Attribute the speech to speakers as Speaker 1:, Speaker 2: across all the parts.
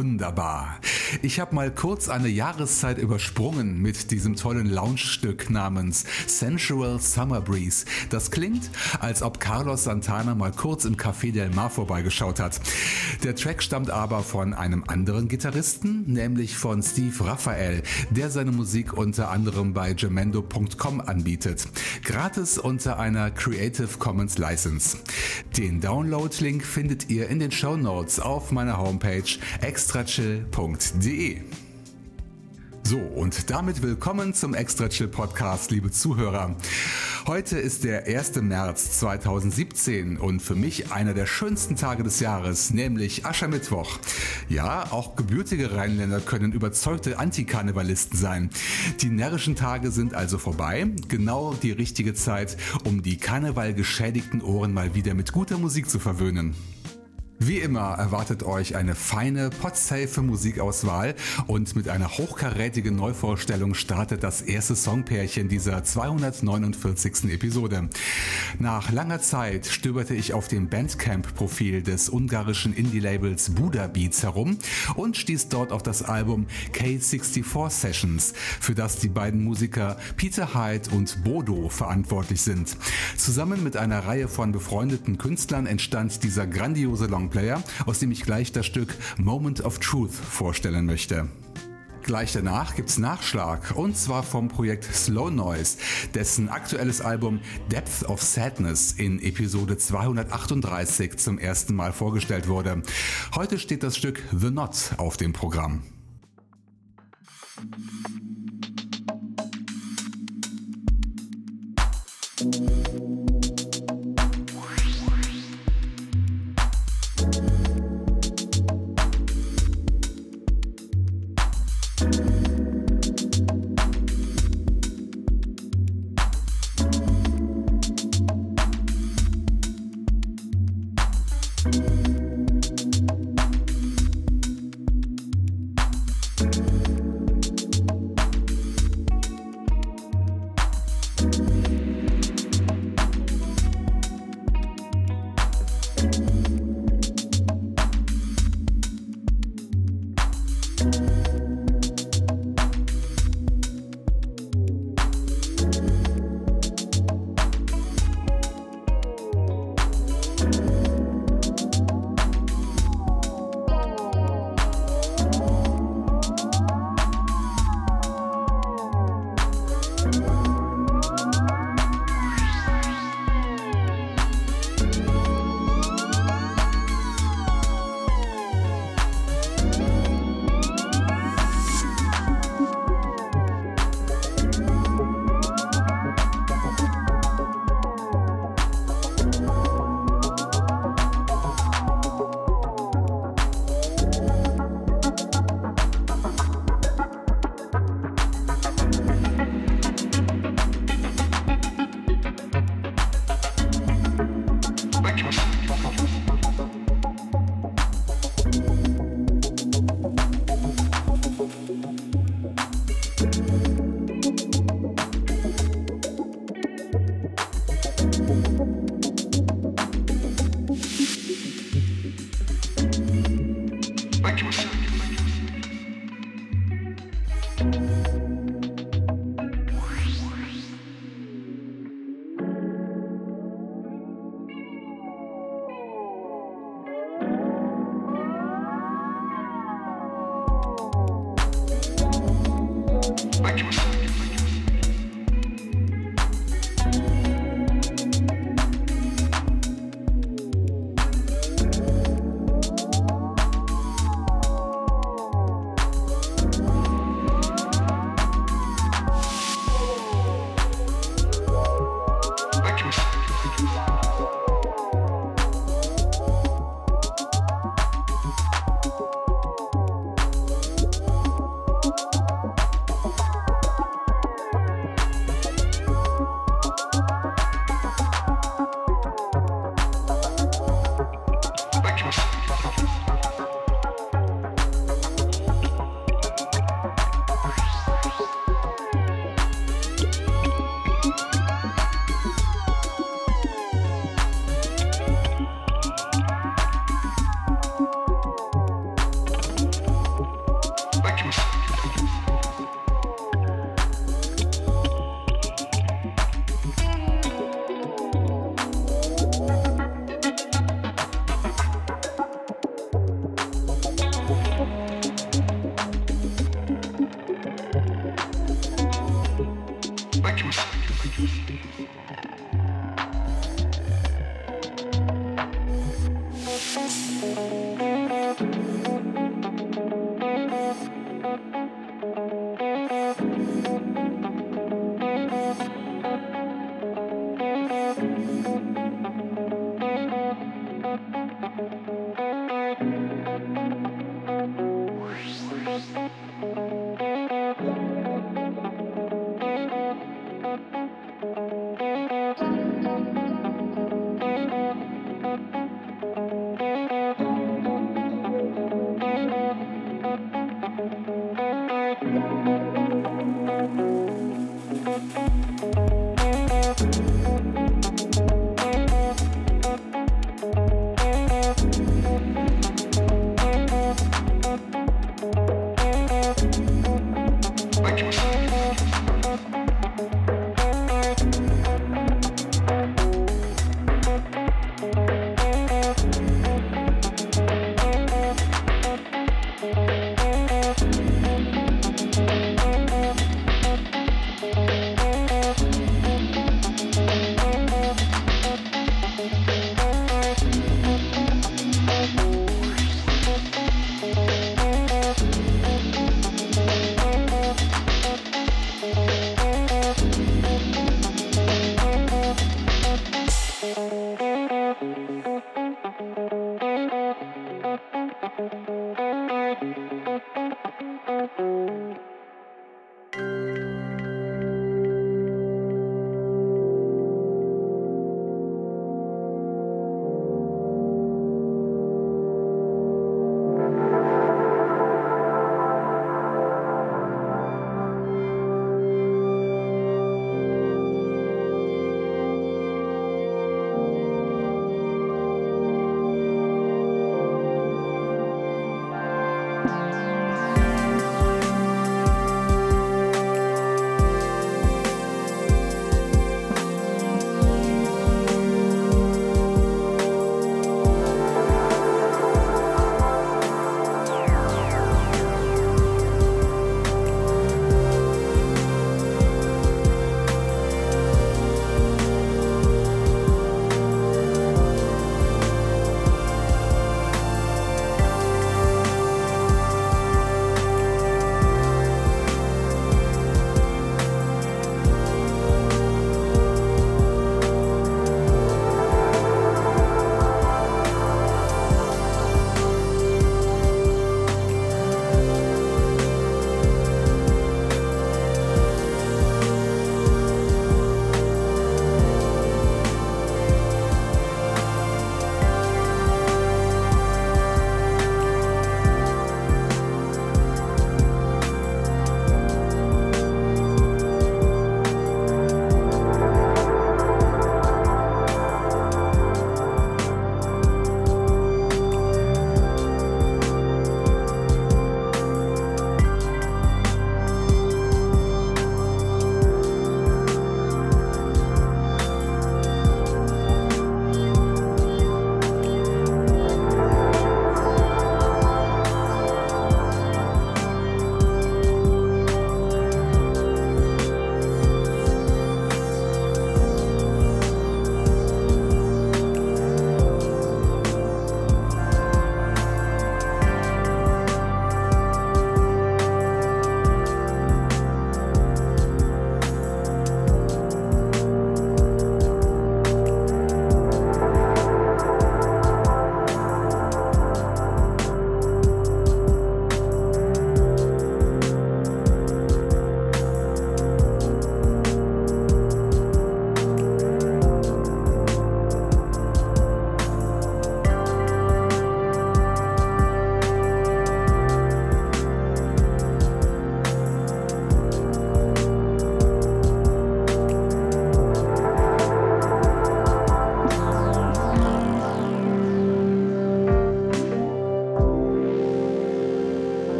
Speaker 1: Wunderbar. Ich habe mal kurz eine Jahreszeit übersprungen mit diesem tollen Lounge-Stück namens Sensual Summer Breeze. Das klingt, als ob Carlos Santana mal kurz im Café Del Mar vorbeigeschaut hat. Der Track stammt aber von einem anderen Gitarristen, nämlich von Steve Raphael, der seine Musik unter anderem bei Gemendo.com anbietet. Gratis unter einer Creative Commons License. Den Download-Link findet ihr in den Show Notes auf meiner Homepage extrachill.de. So, und damit willkommen zum Extra Chill Podcast, liebe Zuhörer. Heute ist der 1. März 2017 und für mich einer der schönsten Tage des Jahres, nämlich Aschermittwoch. Ja, auch gebürtige Rheinländer können überzeugte Antikarnevalisten sein. Die närrischen Tage sind also vorbei, genau die richtige Zeit, um die Karneval geschädigten Ohren mal wieder mit guter Musik zu verwöhnen. Wie immer erwartet euch eine feine, potsafe Musikauswahl und mit einer hochkarätigen Neuvorstellung startet das erste Songpärchen dieser 249. Episode. Nach langer Zeit stöberte ich auf dem Bandcamp-Profil des ungarischen Indie-Labels Buddha Beats herum und stieß dort auf das Album K64 Sessions, für das die beiden Musiker Peter Hyde und Bodo verantwortlich sind. Zusammen mit einer Reihe von befreundeten Künstlern entstand dieser grandiose Long Player, aus dem ich gleich das Stück Moment of Truth vorstellen möchte. Gleich danach gibt's Nachschlag und zwar vom Projekt Slow Noise, dessen aktuelles Album Depth of Sadness in Episode 238 zum ersten Mal vorgestellt wurde. Heute steht das Stück The Knot auf dem Programm.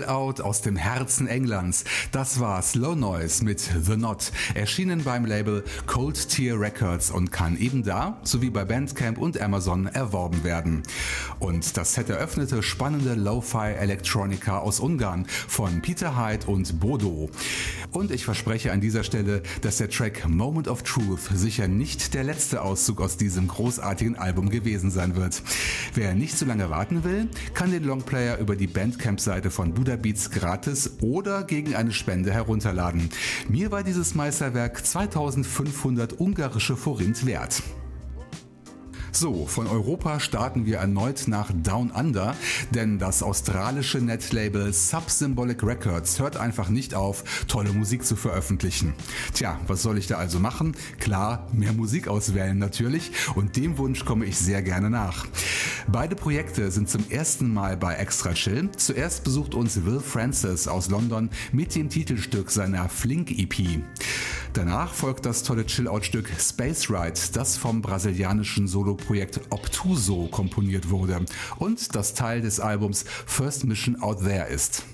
Speaker 1: Out aus dem Herzen Englands. Das war Slow Noise mit The Knot, erschienen beim Label Cold Tier Records und kann eben da, sowie bei Bandcamp und Amazon, erworben werden. Und das Set eröffnete spannende Lo-Fi Electronica aus Ungarn von Peter Hyde und Bodo. Und ich verspreche an dieser Stelle, dass der Track Moment of Truth sicher nicht der letzte Auszug aus diesem großartigen Album gewesen sein wird. Wer nicht zu lange warten will, kann den Longplayer über die Bandcamp-Seite von Buddha Beats gratis oder gegen eine Spende herunterladen. Mir war dieses Meisterwerk 2500 ungarische Forint wert. So, von Europa starten wir erneut nach Down Under, denn das australische Netlabel Subsymbolic Records hört einfach nicht auf, tolle Musik zu veröffentlichen. Tja, was soll ich da also machen? Klar, mehr Musik auswählen natürlich und dem Wunsch komme ich sehr gerne nach. Beide Projekte sind zum ersten Mal bei Extra Chill. Zuerst besucht uns Will Francis aus London mit dem Titelstück seiner Flink EP. Danach folgt das tolle Chill-Out-Stück Space Ride, das vom brasilianischen Soloprojekt Obtuso komponiert wurde und das Teil des Albums First Mission Out There ist.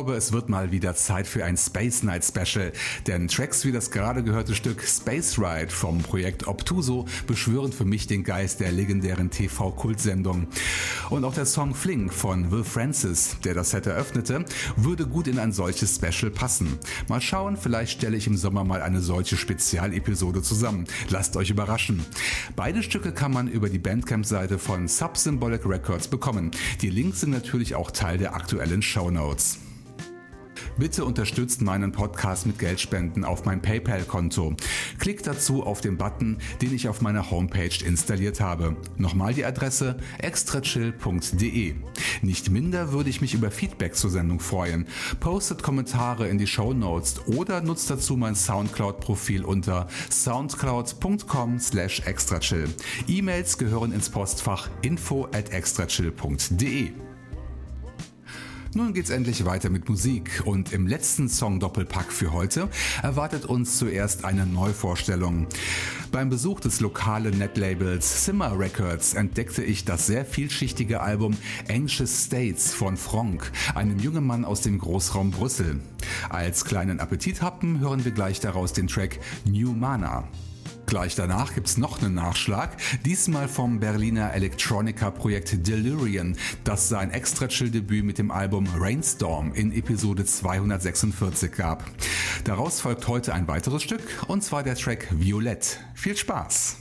Speaker 1: Glaube, es wird mal wieder Zeit für ein Space Night Special, denn Tracks wie das gerade gehörte Stück Space Ride vom Projekt Obtuso beschwören für mich den Geist der legendären TV-Kultsendung. Und auch der Song Fling von Will Francis, der das Set eröffnete, würde gut in ein solches Special passen. Mal schauen, vielleicht stelle ich im Sommer mal eine solche Spezialepisode zusammen. Lasst euch überraschen. Beide Stücke kann man über die Bandcamp-Seite von Subsymbolic Records bekommen. Die Links sind natürlich auch Teil der aktuellen Show Notes. Bitte unterstützt meinen Podcast mit Geldspenden auf mein PayPal-Konto. Klickt dazu auf den Button, den ich auf meiner Homepage installiert habe. Nochmal die Adresse extrachill.de. Nicht minder würde ich mich über Feedback zur Sendung freuen. Postet Kommentare in die Show Notes oder nutzt dazu mein Soundcloud-Profil unter soundcloud.com slash extrachill. E-Mails gehören ins Postfach info at extrachill.de. Nun geht's endlich weiter mit Musik und im letzten Song Doppelpack für heute erwartet uns zuerst eine Neuvorstellung. Beim Besuch des lokalen Netlabels Simmer Records entdeckte ich das sehr vielschichtige Album Anxious States von Franck, einem jungen Mann aus dem Großraum Brüssel. Als kleinen Appetithappen hören wir gleich daraus den Track New Mana. Gleich danach gibt's noch einen Nachschlag, diesmal vom Berliner Electronica-Projekt Delirium, das sein Extra-Chill-Debüt mit dem Album Rainstorm in Episode 246 gab. Daraus folgt heute ein weiteres Stück, und zwar der Track Violett. Viel Spaß!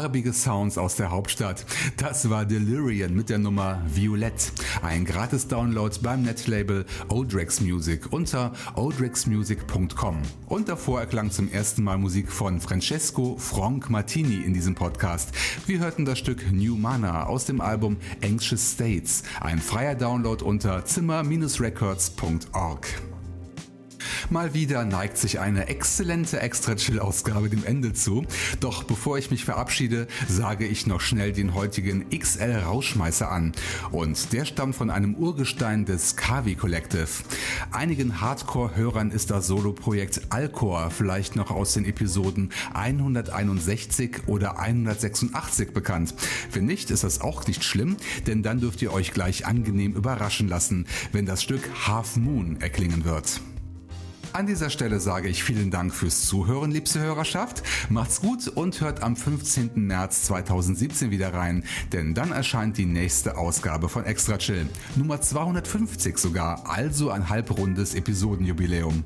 Speaker 1: Farbige Sounds aus der Hauptstadt. Das war Delirium mit der Nummer Violett. Ein Gratis-Download beim Netlabel Odrex Music unter odrexmusic.com. Und davor erklang zum ersten Mal Musik von Francesco Frank Martini in diesem Podcast. Wir hörten das Stück New Mana aus dem Album Anxious States. Ein freier Download unter zimmer-records.org. Mal wieder neigt sich eine exzellente Extra-Chill-Ausgabe dem Ende zu. Doch bevor ich mich verabschiede, sage ich noch schnell den heutigen XL-Rauschmeißer an. Und der stammt von einem Urgestein des Kavi Collective. Einigen Hardcore-Hörern ist das Solo-Projekt Alcor vielleicht noch aus den Episoden 161 oder 186 bekannt. Wenn nicht, ist das auch nicht schlimm, denn dann dürft ihr euch gleich angenehm überraschen lassen, wenn das Stück Half Moon erklingen wird. An dieser Stelle sage ich vielen Dank fürs Zuhören, liebste Hörerschaft. Macht's gut und hört am 15. März 2017 wieder rein, denn dann erscheint die nächste Ausgabe von Extra Chill. Nummer 250 sogar, also ein halbrundes Episodenjubiläum.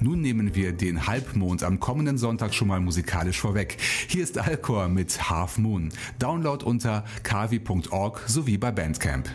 Speaker 1: Nun nehmen wir den Halbmond am kommenden Sonntag schon mal musikalisch vorweg. Hier ist Alcor mit Half Moon. Download unter kavi.org sowie bei Bandcamp.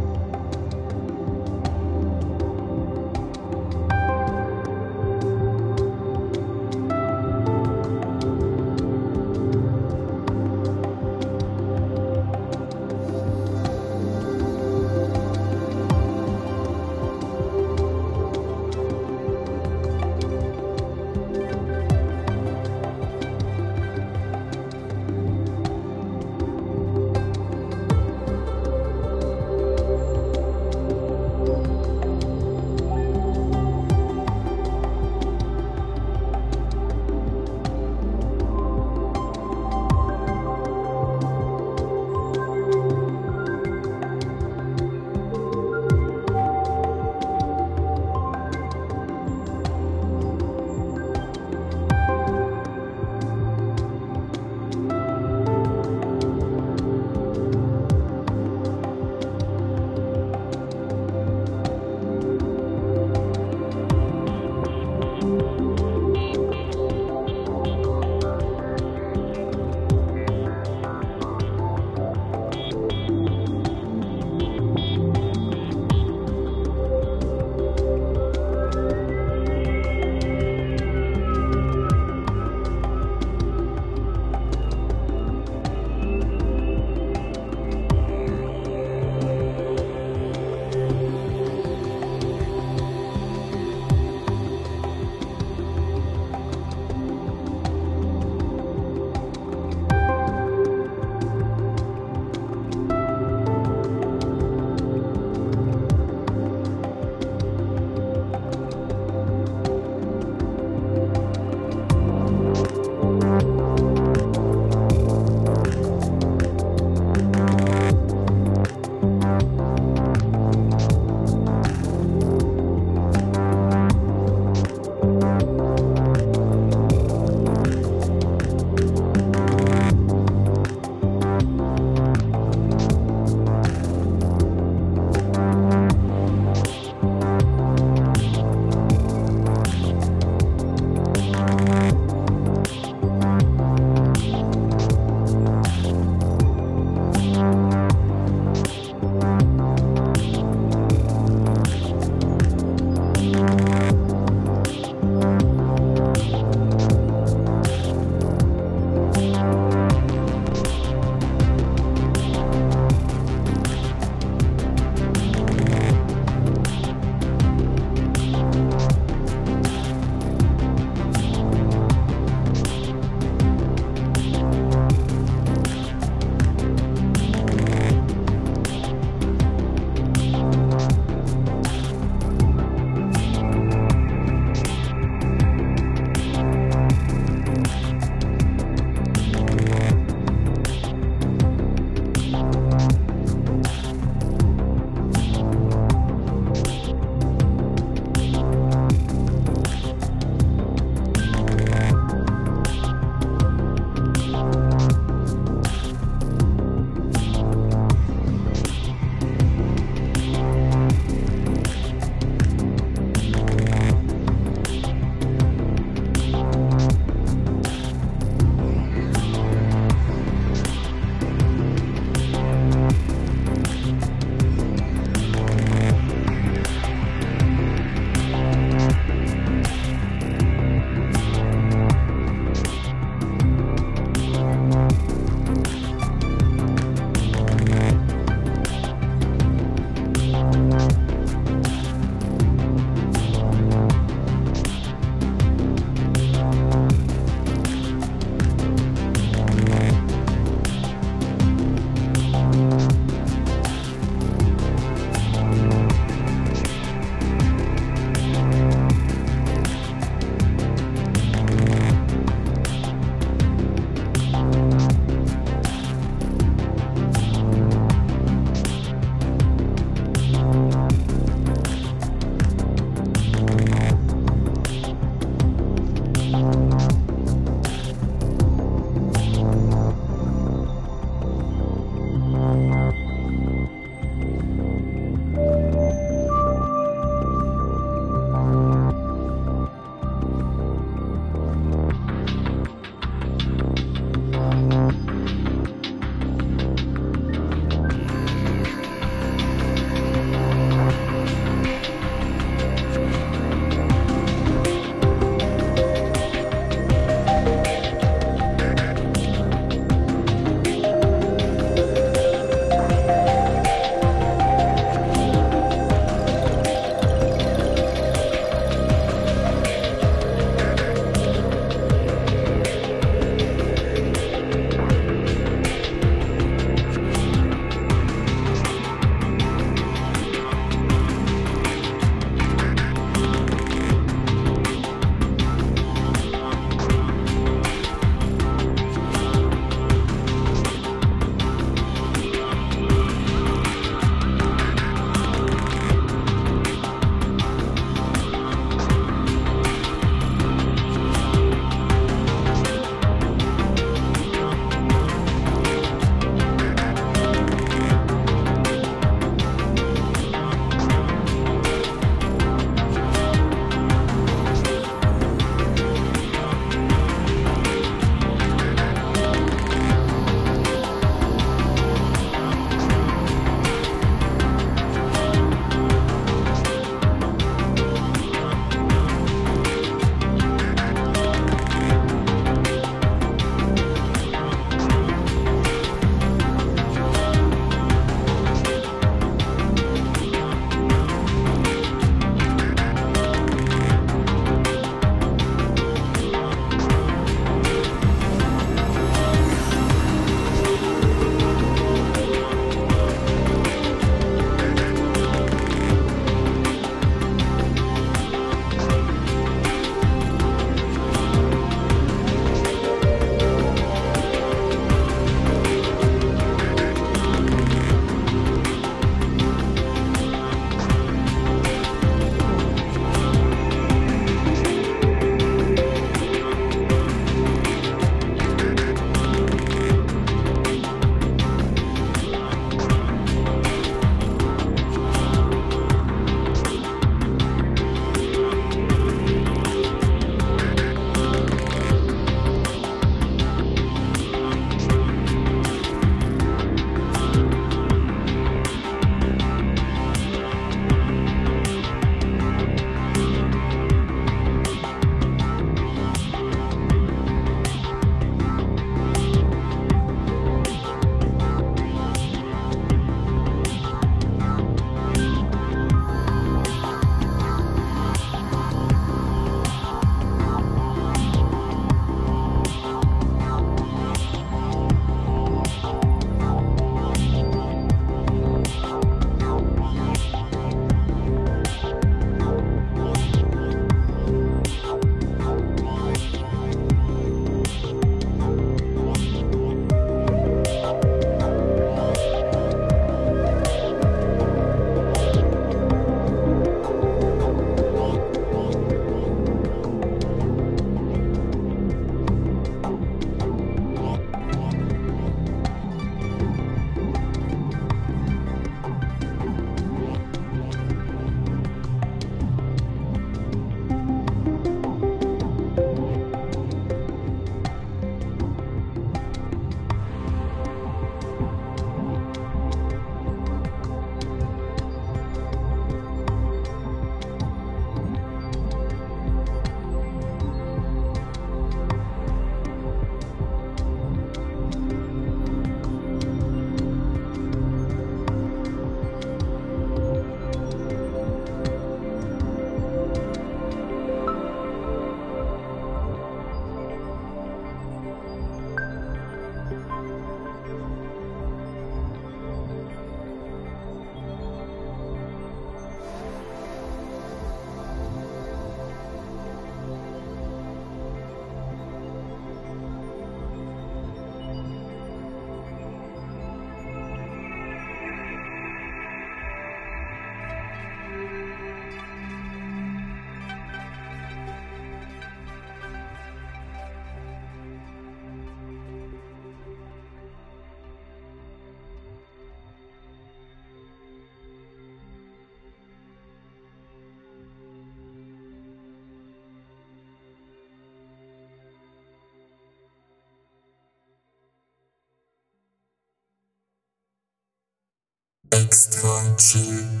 Speaker 2: Extra chill.